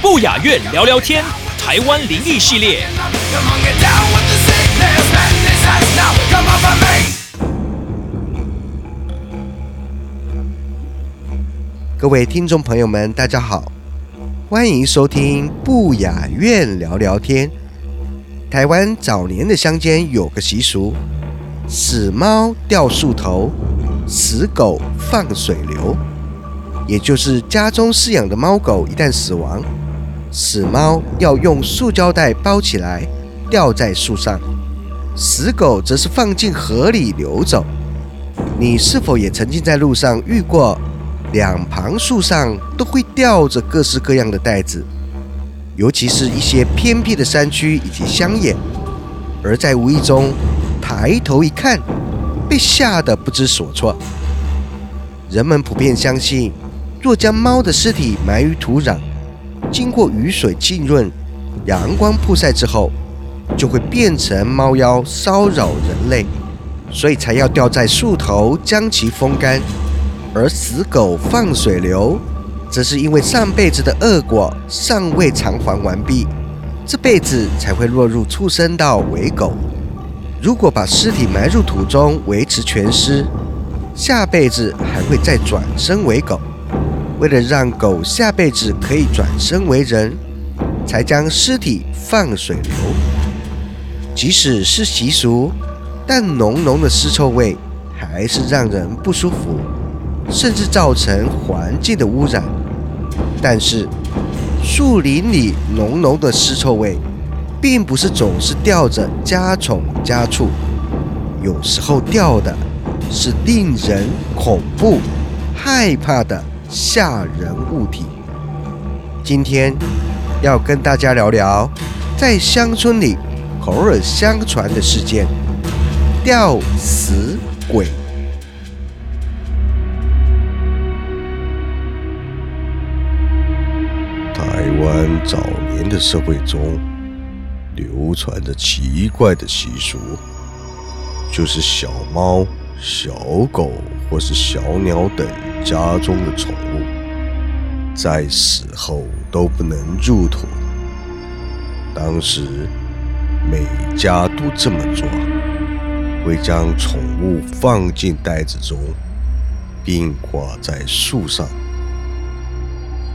不雅院聊聊天，台湾灵异系列。各位听众朋友们，大家好，欢迎收听不雅院聊聊天。台湾早年的乡间有个习俗：死猫掉树头，死狗放水流。也就是家中饲养的猫狗一旦死亡，死猫要用塑胶袋包起来，吊在树上；死狗则是放进河里流走。你是否也曾经在路上遇过？两旁树上都会吊着各式各样的袋子，尤其是一些偏僻的山区以及乡野，而在无意中抬头一看，被吓得不知所措。人们普遍相信，若将猫的尸体埋于土壤，经过雨水浸润、阳光曝晒之后，就会变成猫妖骚扰人类，所以才要吊在树头将其风干。而死狗放水流，则是因为上辈子的恶果尚未偿还完毕，这辈子才会落入畜生道为狗。如果把尸体埋入土中维持全尸，下辈子还会再转生为狗。为了让狗下辈子可以转生为人，才将尸体放水流。即使是习俗，但浓浓的尸臭味还是让人不舒服。甚至造成环境的污染。但是，树林里浓浓的尸臭味，并不是总是吊着家宠家畜，有时候吊的是令人恐怖、害怕的吓人物体。今天要跟大家聊聊，在乡村里口耳相传的事件——吊死鬼。台湾早年的社会中，流传着奇怪的习俗，就是小猫、小狗或是小鸟等家中的宠物，在死后都不能入土。当时每家都这么做，会将宠物放进袋子中，并挂在树上。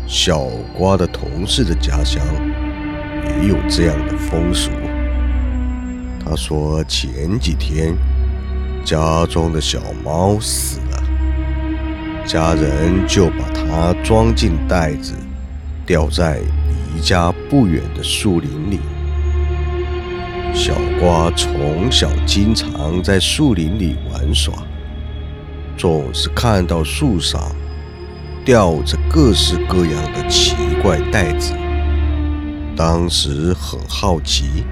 小瓜的同事的家乡也有这样的风俗。他说，前几天家中的小猫死了，家人就把它装进袋子，吊在离家不远的树林里。小瓜从小经常在树林里玩耍，总是看到树上。吊着各式各样的奇怪袋子，当时很好奇，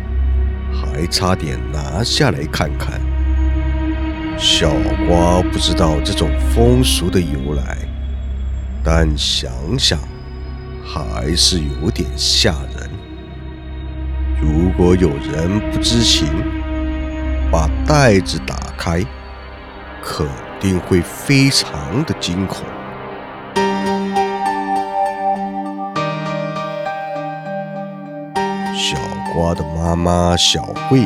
还差点拿下来看看。小瓜不知道这种风俗的由来，但想想还是有点吓人。如果有人不知情，把袋子打开，肯定会非常的惊恐。瓜的妈妈小慧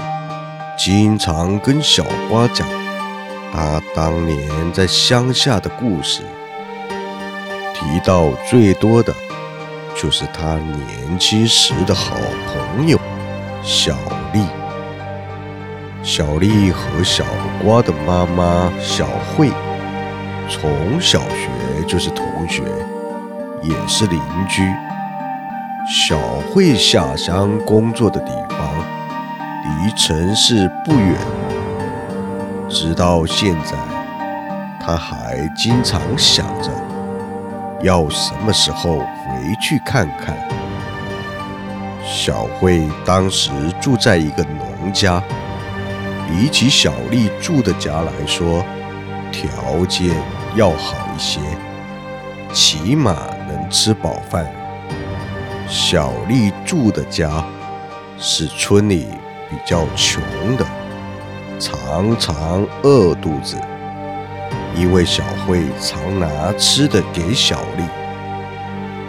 经常跟小瓜讲她当年在乡下的故事，提到最多的就是她年轻时的好朋友小丽。小丽和小瓜的妈妈小慧从小学就是同学，也是邻居。小慧下乡工作的地方离城市不远，直到现在，他还经常想着要什么时候回去看看。小慧当时住在一个农家，比起小丽住的家来说，条件要好一些，起码能吃饱饭。小丽住的家是村里比较穷的，常常饿肚子，因为小慧常拿吃的给小丽。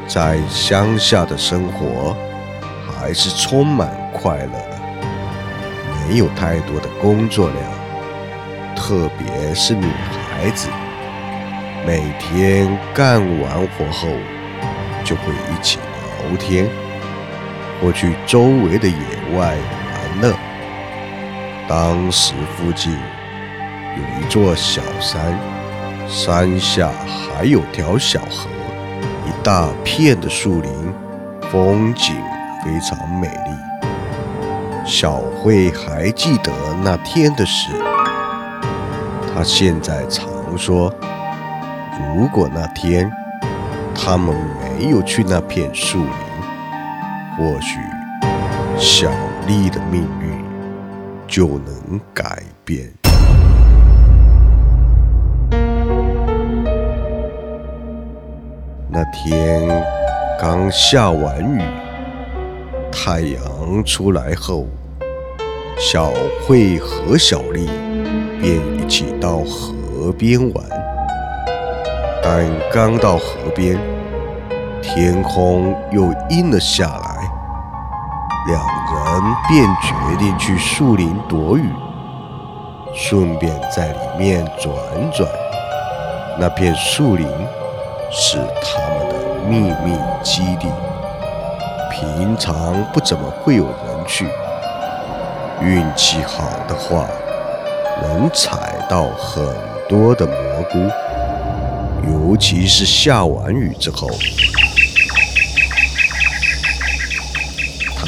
在乡下的生活还是充满快乐的，没有太多的工作量，特别是女孩子，每天干完活后就会一起。聊天，或去周围的野外玩乐。当时附近有一座小山，山下还有条小河，一大片的树林，风景非常美丽。小慧还记得那天的事，她现在常说，如果那天他们没有去那片树林，或许小丽的命运就能改变。那天刚下完雨，太阳出来后，小慧和小丽便一起到河边玩。但刚到河边，天空又阴了下来，两人便决定去树林躲雨，顺便在里面转转。那片树林是他们的秘密基地，平常不怎么会有人去。运气好的话，能采到很多的蘑菇，尤其是下完雨之后。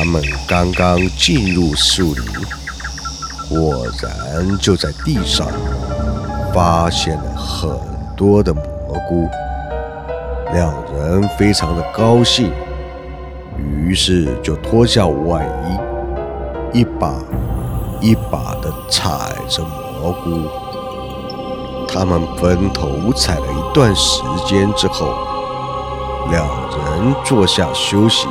他们刚刚进入树林，果然就在地上发现了很多的蘑菇。两人非常的高兴，于是就脱下外衣，一把一把的采着蘑菇。他们分头采了一段时间之后，两人坐下休息。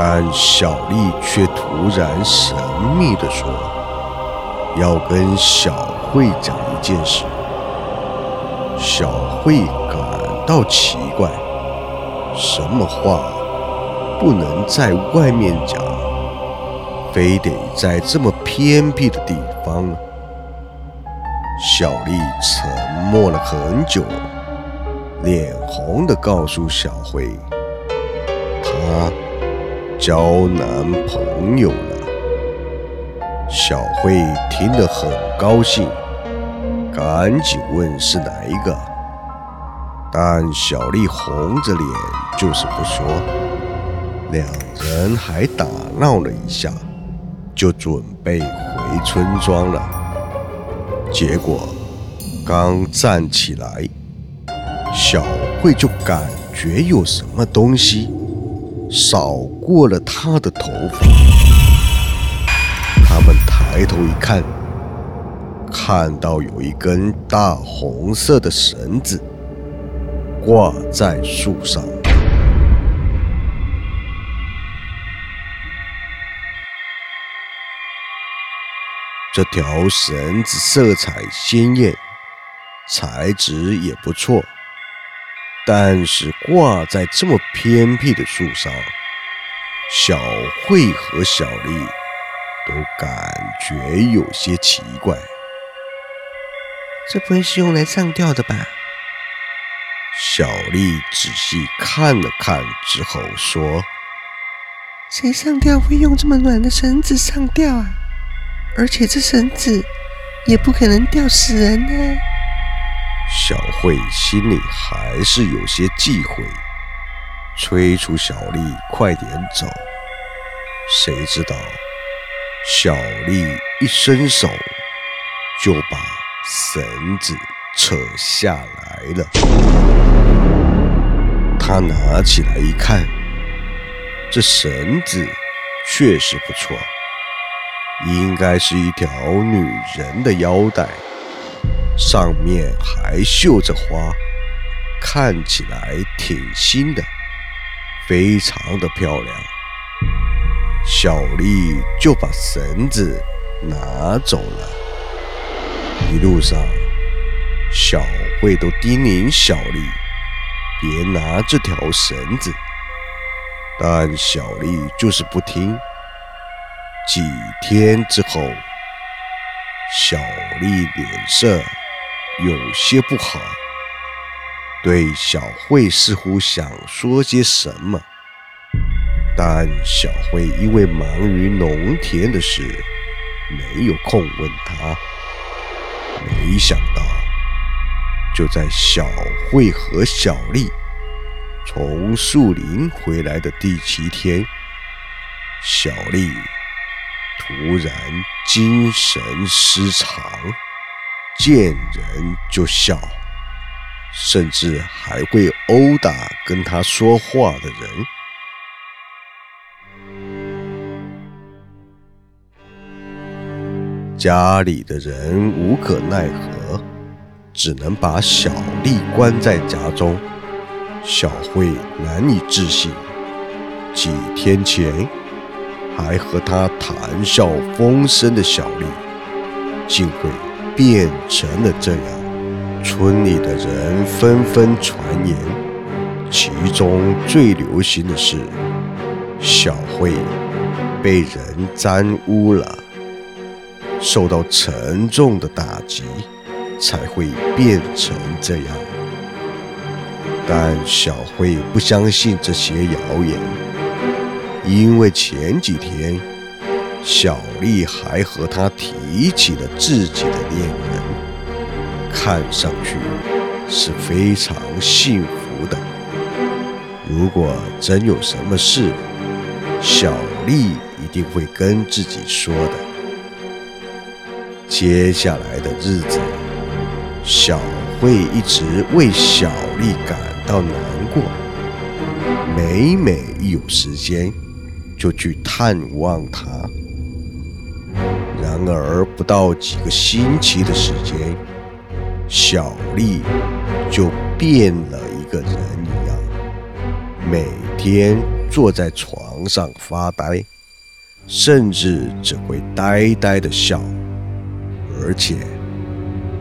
但小丽却突然神秘地说：“要跟小慧讲一件事。”小慧感到奇怪，什么话不能在外面讲，非得在这么偏僻的地方？小丽沉默了很久，脸红的告诉小慧：“她。”交男朋友了，小慧听得很高兴，赶紧问是哪一个。但小丽红着脸就是不说。两人还打闹了一下，就准备回村庄了。结果刚站起来，小慧就感觉有什么东西。扫过了他的头发，他们抬头一看，看到有一根大红色的绳子挂在树上。这条绳子色彩鲜艳，材质也不错。但是挂在这么偏僻的树上，小慧和小丽都感觉有些奇怪。这不会是用来上吊的吧？小丽仔细看了看之后说：“谁上吊会用这么软的绳子上吊啊？而且这绳子也不可能吊死人呢。”小慧心里还是有些忌讳，催促小丽快点走。谁知道，小丽一伸手，就把绳子扯下来了。他拿起来一看，这绳子确实不错，应该是一条女人的腰带，上面还绣着花，看起来挺新的，非常的漂亮。小丽就把绳子拿走了。一路上，小慧都叮咛小丽别拿这条绳子，但小丽就是不听。几天之后，小丽脸色有些不好，对小慧似乎想说些什么。但小慧因为忙于农田的事，没有空问他。没想到，就在小慧和小丽从树林回来的第七天，小丽突然精神失常，见人就笑，甚至还会殴打跟他说话的人。家里的人无可奈何，只能把小丽关在家中。小慧难以置信，几天前还和她谈笑风生的小丽，竟会变成了这样。村里的人纷纷传言，其中最流行的是小慧被人沾污了。受到沉重的打击，才会变成这样。但小慧不相信这些谣言，因为前几天小丽还和他提起了自己的恋人，看上去是非常幸福的。如果真有什么事，小丽一定会跟自己说的。接下来的日子，小慧一直为小丽感到难过，每每一有时间就去探望她。然而不到几个星期的时间，小丽就变了一个人一样，每天坐在床上发呆，甚至只会呆呆的笑。而且，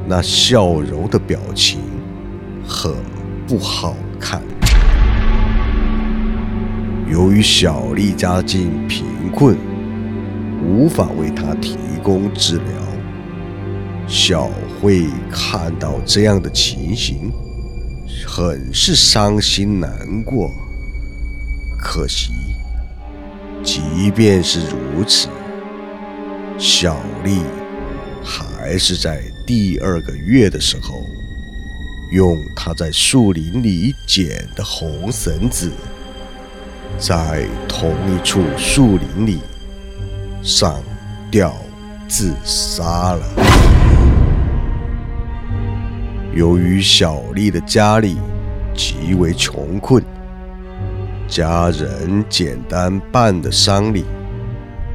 那笑容的表情很不好看。由于小丽家境贫困，无法为他提供治疗。小慧看到这样的情形，很是伤心难过。可惜，即便是如此，小丽。还是在第二个月的时候，用她在树林里捡的红绳子，在同一处树林里上吊自杀了。由于小丽的家里极为穷困，家人简单办的丧礼，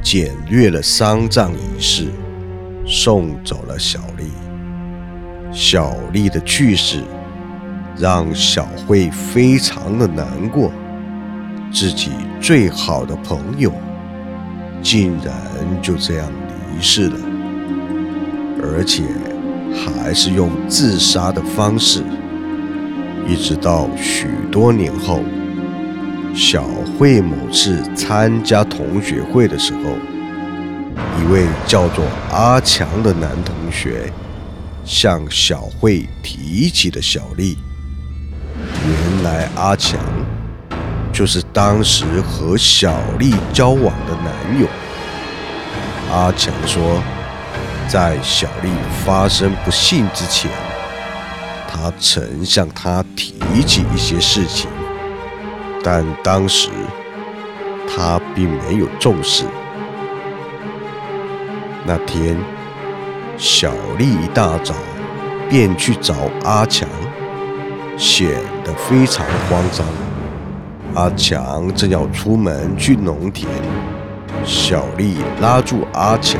简略了丧葬仪式。送走了小丽。小丽的去世让小慧非常的难过，自己最好的朋友竟然就这样离世了，而且还是用自杀的方式。一直到许多年后，小慧某次参加同学会的时候。一位叫做阿强的男同学向小慧提起了小丽。原来阿强就是当时和小丽交往的男友。阿强说，在小丽发生不幸之前，他曾向她提起一些事情，但当时他并没有重视。那天，小丽一大早便去找阿强，显得非常慌张。阿强正要出门去农田，小丽拉住阿强，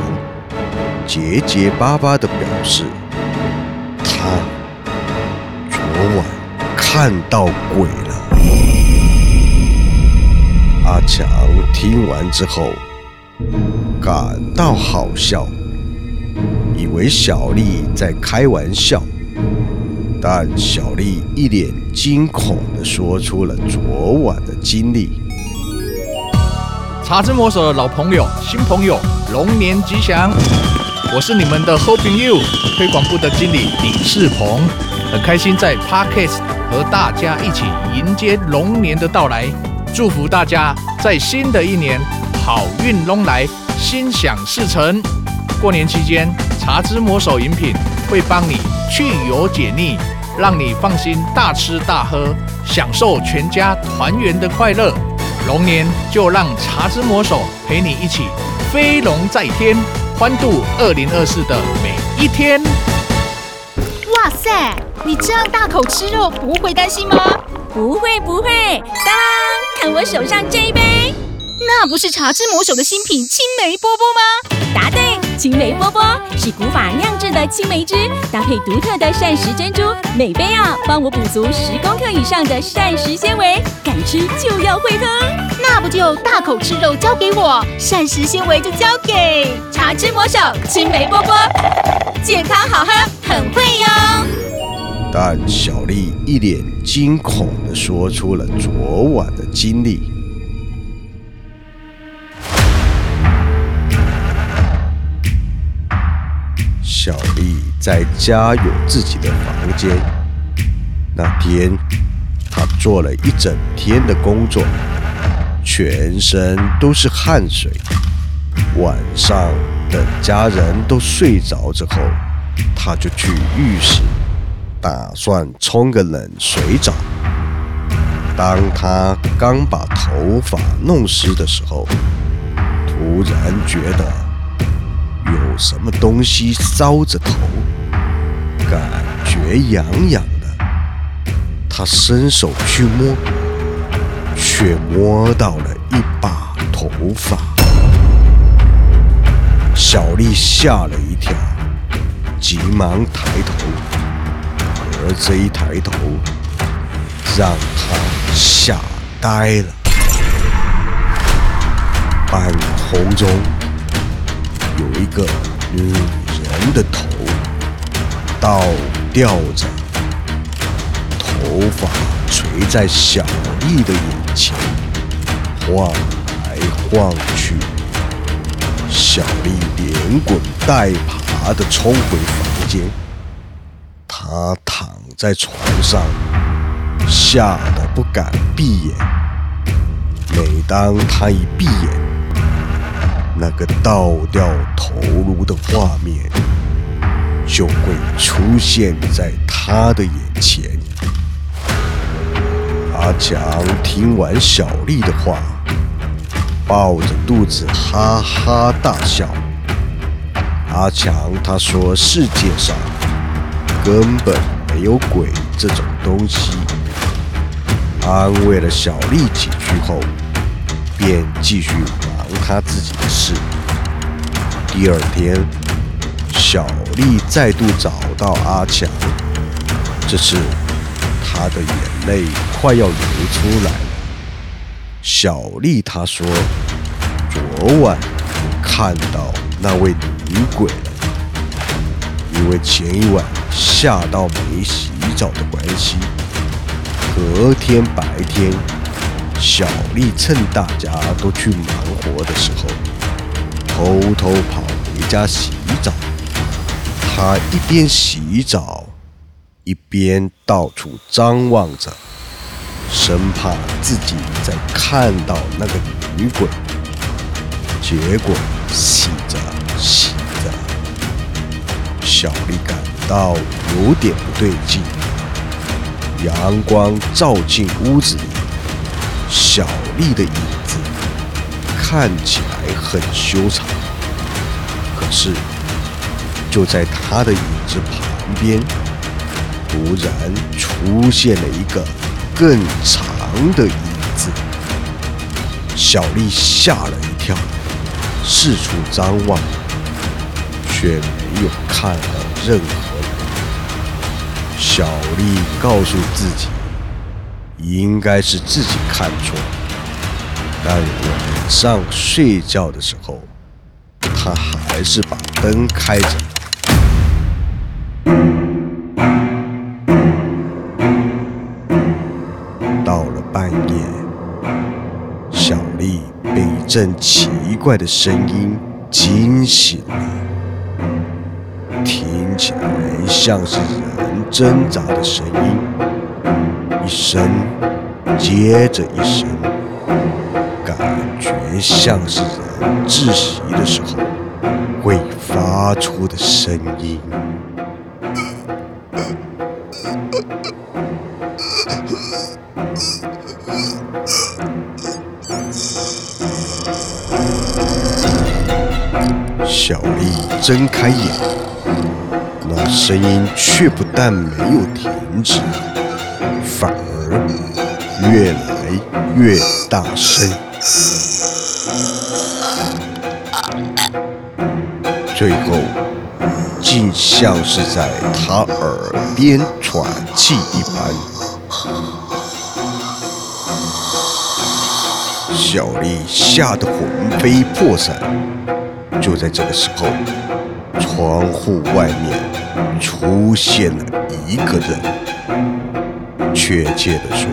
结结巴巴地表示：“他昨晚看到鬼了。”阿强听完之后，感到好笑，以为小丽在开玩笑，但小丽一脸惊恐地说出了昨晚的经历。茶之魔手的老朋友、新朋友，龙年吉祥！我是你们的 Hoping You 推广部的经理李世鹏，很开心在 Podcast 和大家一起迎接龙年的到来。祝福大家在新的一年好运龙来，心想事成。过年期间，茶之魔手饮品会帮你去油解腻，让你放心大吃大喝，享受全家团圆的快乐。龙年就让茶之魔手陪你一起飞龙在天，欢度二零二四的每一天。哇塞，你这样大口吃肉，不会担心吗？不会不会，当看我手上这一杯，那不是茶之魔手的新品青梅波波吗？答对，青梅波波是古法酿制的青梅汁，搭配独特的膳食珍珠，每杯啊帮我补足十公克以上的膳食纤维，敢吃就要会喝，那不就大口吃肉交给我，膳食纤维就交给茶之魔手青梅波波，健康好喝，很会哟。但小丽一脸惊恐地说出了昨晚的经历。小丽在家有自己的房间。那天，她做了一整天的工作，全身都是汗水。晚上等家人都睡着之后，她就去浴室。打算冲个冷水澡。当他刚把头发弄湿的时候，突然觉得有什么东西搔着头，感觉痒痒的。他伸手去摸，却摸到了一把头发。小丽吓了一跳，急忙抬头。而这一抬头，让他吓呆了。半空中有一个女人的头倒吊着，头发垂在小丽的眼前，晃来晃去。小丽连滚带爬的冲回房间，她躺。在床上，吓得不敢闭眼。每当她一闭眼，那个倒掉头颅的画面就会出现在他的眼前。阿强听完小丽的话，抱着肚子哈哈大笑。阿强他说：“世界上根本……”没有鬼这种东西。安慰了小丽几句后，便继续他自己的事。第二天，小丽再度找到阿强，这次她的眼泪快要流出来了。小丽她说：“昨晚看到那位女鬼了，因为前一晚。”吓到没洗澡的关系，隔天白天，小丽趁大家都去忙活的时候，偷偷跑回家洗澡。她一边洗澡，一边到处张望着，生怕自己再看到那个女鬼。结果洗着洗着，小丽感。到有点不对劲，阳光照进屋子里，小丽的影子看起来很修长，可是就在他的椅子旁边，突然出现了一个更长的椅子。小丽吓了一跳，四处张望，却没有看到任何人。小丽告诉自己，应该是自己看错。了，但晚上睡觉的时候，他还是把灯开着。到了半夜，小丽被一阵奇怪的声音惊醒了，听起来像是人挣扎的声音，一声接着一声，感觉像是人窒息的时候会发出的声音。小丽睁开眼，那声音却不但没有停止，越来越大声，最后竟像是在她耳边喘气一般。小丽吓得魂飞魄散。就在这个时候，窗户外面出现了一个人，确切的说，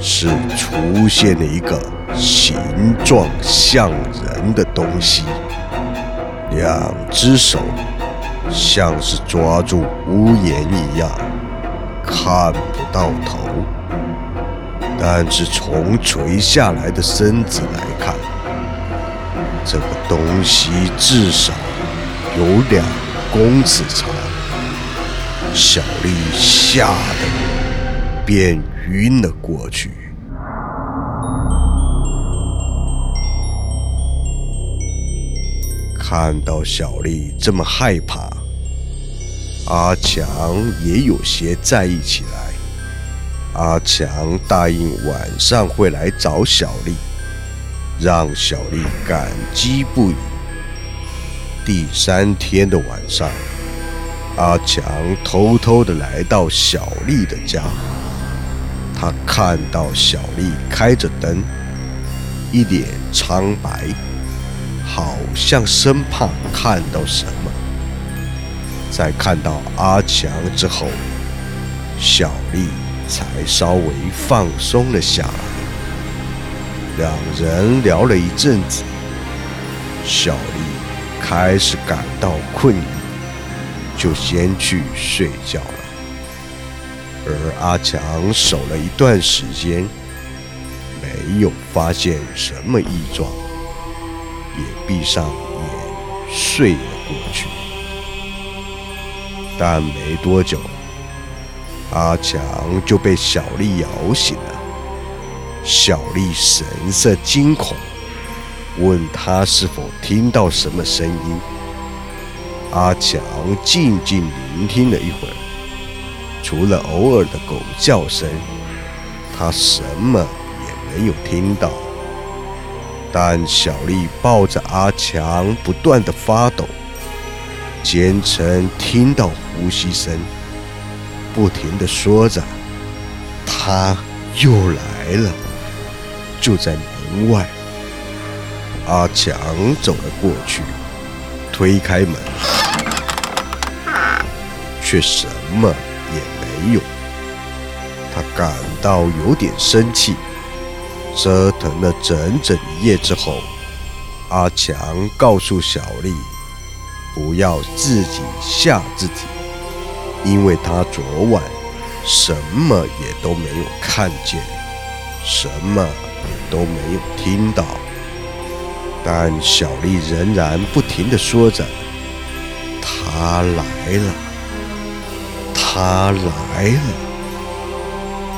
是出现了一个形状像人的东西，两只手像是抓住屋檐一样，看不到头，但是从垂下来的身子来看。这个东西至少有两公尺长，小丽吓得便晕了过去。看到小丽这么害怕，阿强也有些在意起来。阿强答应晚上会来找小丽。让小丽感激不已。第三天的晚上，阿强偷偷的来到小丽的家。他看到小丽开着灯，一脸苍白，好像生怕看到什么。在看到阿强之后，小丽才稍微放松了下来。两人聊了一阵子，小丽开始感到困意，就先去睡觉了。而阿强守了一段时间，没有发现什么异状，也闭上眼睡了过去。但没多久，阿强就被小丽摇醒了。小丽神色惊恐，问他是否听到什么声音。阿强静静聆听了一会儿，除了偶尔的狗叫声，他什么也没有听到。但小丽抱着阿强，不断的发抖，坚称听到呼吸声，不停的说着：“他又来了。”就在门外，阿强走了过去，推开门，却什么没有。他感到有点生气。折腾了整整一夜之后，阿强告诉小丽，不要自己吓自己，因为他昨晚什么也都没有看见，什么也。都没有听到，但小丽仍然不停地说着：“他来了，他来了。”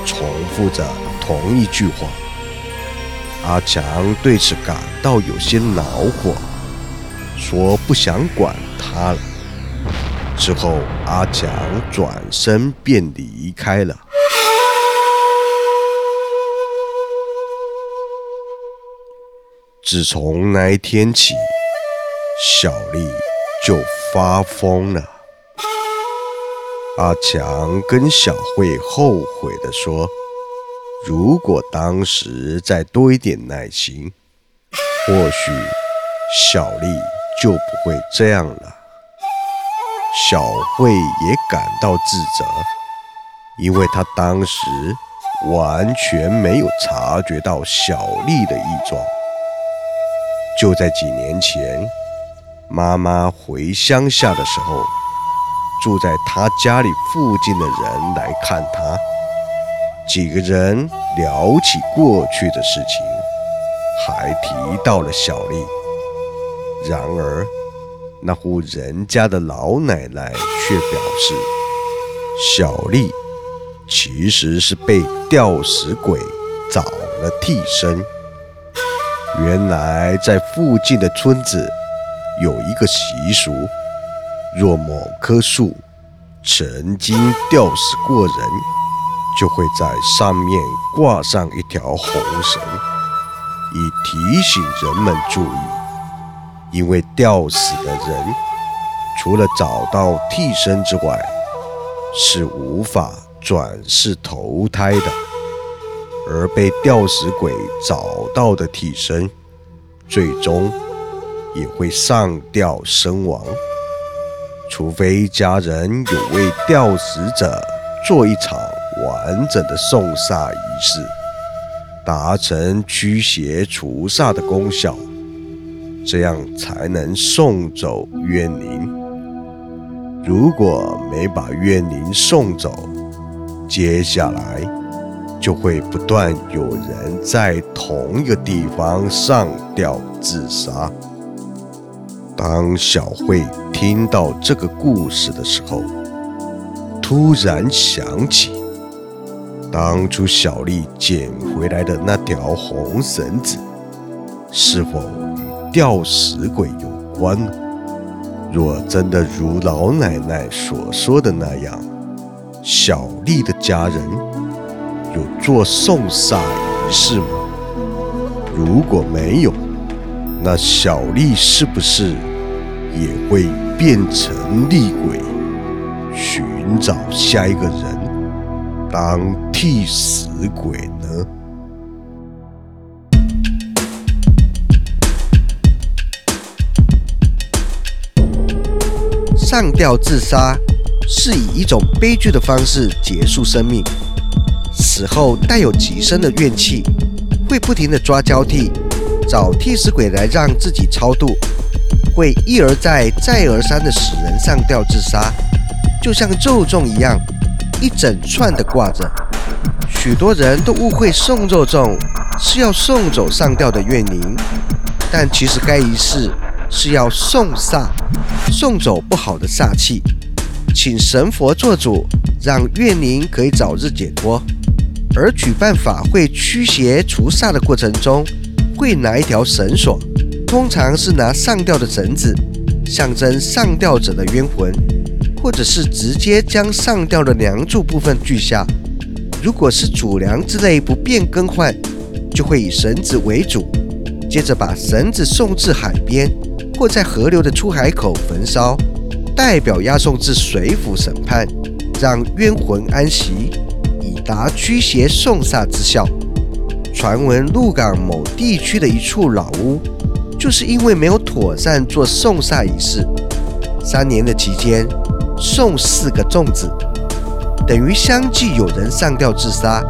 重复着同一句话。阿强对此感到有些恼火，说：“不想管他了，之后，阿强转身便离开了。自从那一天起，小丽就发疯了。阿强跟小慧后悔地说：“如果当时再多一点耐心，或许小丽就不会这样了。”小慧也感到自责，因为她当时完全没有察觉到小丽的异状。就在几年前，妈妈回乡下的时候，住在他家里附近的人来看他，几个人聊起过去的事情，还提到了小丽。然而，那户人家的老奶奶却表示，小丽其实是被吊死鬼找了替身。原来在附近的村子有一个习俗，若某棵树曾经吊死过人，就会在上面挂上一条红绳，以提醒人们注意。因为吊死的人除了找到替身之外，是无法转世投胎的。而被吊死鬼找到的替身，最终也会上吊身亡，除非家人有为吊死者做一场完整的送煞仪式，达成驱邪除煞的功效，这样才能送走怨灵。如果没把怨灵送走，接下来。就会不断有人在同一个地方上吊自杀。当小慧听到这个故事的时候，突然想起当初小丽捡回来的那条红绳子，是否与吊死鬼有关呢？若真的如老奶奶所说的那样，小丽的家人。有做送煞仪式吗？如果没有，那小丽是不是也会变成厉鬼，寻找下一个人当替死鬼呢？上吊自杀是以一种悲剧的方式结束生命。死后带有极深的怨气，会不停的抓交替，找替死鬼来让自己超度，会一而再、再而三的使人上吊自杀，就像咒咒一样，一整串的挂着。许多人都误会送咒重是要送走上吊的怨灵，但其实该仪式是要送煞，送走不好的煞气，请神佛做主，让怨灵可以早日解脱。而举办法会驱邪除煞的过程中，会拿一条绳索，通常是拿上吊的绳子，象征上吊者的冤魂，或者是直接将上吊的梁柱部分锯下。如果是主梁之类不便更换，就会以绳子为主，接着把绳子送至海边或在河流的出海口焚烧，代表押送至水府审判，让冤魂安息。以达驱邪送煞之效。传闻鹿港某地区的一处老屋，就是因为没有妥善做送煞仪式，三年的期间送四个粽子，等于相继有人上吊自杀，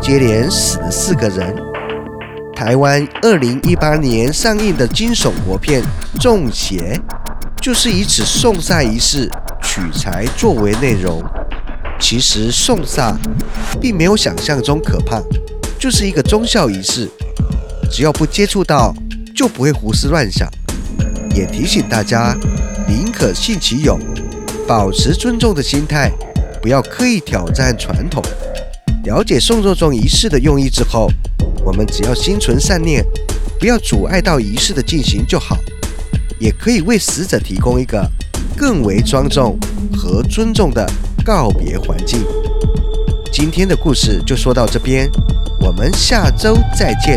接连死了四个人。台湾二零一八年上映的惊悚国片《中邪》，就是以此送煞仪式取材作为内容。其实送煞并没有想象中可怕，就是一个忠孝仪式，只要不接触到，就不会胡思乱想。也提醒大家，宁可信其有，保持尊重的心态，不要刻意挑战传统。了解送肉粽仪式的用意之后，我们只要心存善念，不要阻碍到仪式的进行就好。也可以为死者提供一个更为庄重。和尊重的告别环境。今天的故事就说到这边，我们下周再见。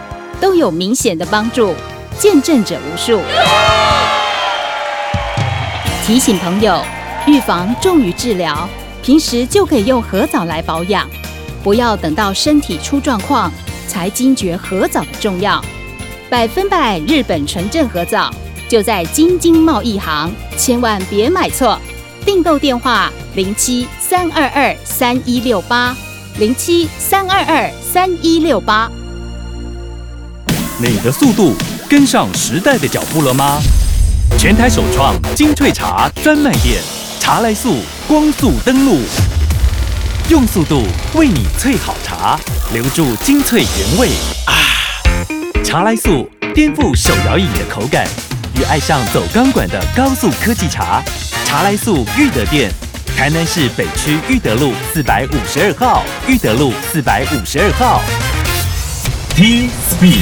都有明显的帮助，见证者无数。提醒朋友，预防重于治疗，平时就可以用合枣来保养。不要等到身体出状况才惊觉合枣的重要。百分百日本纯正合枣就在京津贸易行，千万别买错。订购电话：零七三二二三一六八零七三二二三一六八。你的速度跟上时代的脚步了吗？全台首创精粹茶专卖店，茶来速光速登录。用速度为你萃好茶，留住精粹原味啊！茶来速颠覆手摇饮的口感，与爱上走钢管的高速科技茶。茶来速裕德店，台南市北区裕德路四百五十二号，裕德路四百五十二号。T Speed，